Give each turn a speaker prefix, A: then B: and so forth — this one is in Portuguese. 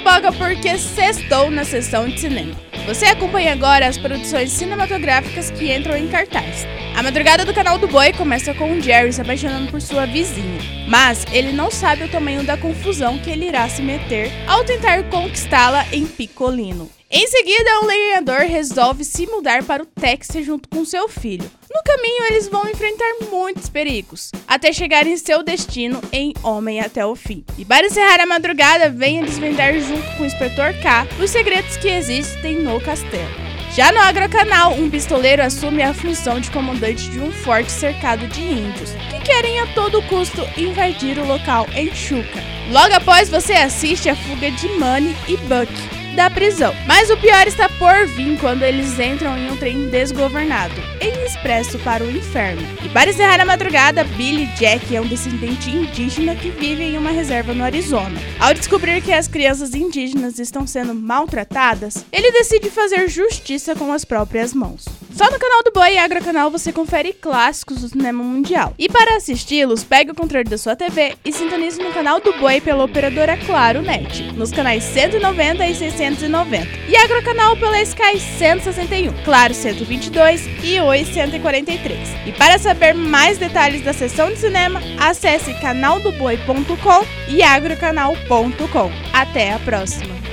A: folga porque sextou na sessão de cinema. Você acompanha agora as produções cinematográficas que entram em cartaz. A madrugada do canal do Boi começa com o Jerry se apaixonando por sua vizinha, mas ele não sabe o tamanho da confusão que ele irá se meter ao tentar conquistá-la em Picolino. Em seguida, o lenhador resolve se mudar para o Texas junto com seu filho. No caminho, eles vão enfrentar muitos perigos, até chegar em seu destino em Homem até o Fim. E para encerrar a madrugada, venha desvendar junto com o Inspetor K os segredos que existem no castelo. Já no Agrocanal, um pistoleiro assume a função de comandante de um forte cercado de índios, que querem a todo custo invadir o local em Chuca. Logo após, você assiste a fuga de Money e Buck da prisão. Mas o pior está por vir quando eles entram em um trem desgovernado, em expresso para o inferno. E para encerrar a madrugada, Billy Jack é um descendente indígena que vive em uma reserva no Arizona. Ao descobrir que as crianças indígenas estão sendo maltratadas, ele decide fazer justiça com as próprias mãos. Só no canal do Boi e Agrocanal você confere clássicos do cinema mundial. E para assisti-los, pegue o controle da sua TV e sintonize no canal do Boi pela operadora Claro Net, nos canais 190 e 690. E Agrocanal pela Sky 161, Claro 122 e Oi 143. E para saber mais detalhes da sessão de cinema, acesse canaldoboi.com e agrocanal.com. Até a próxima!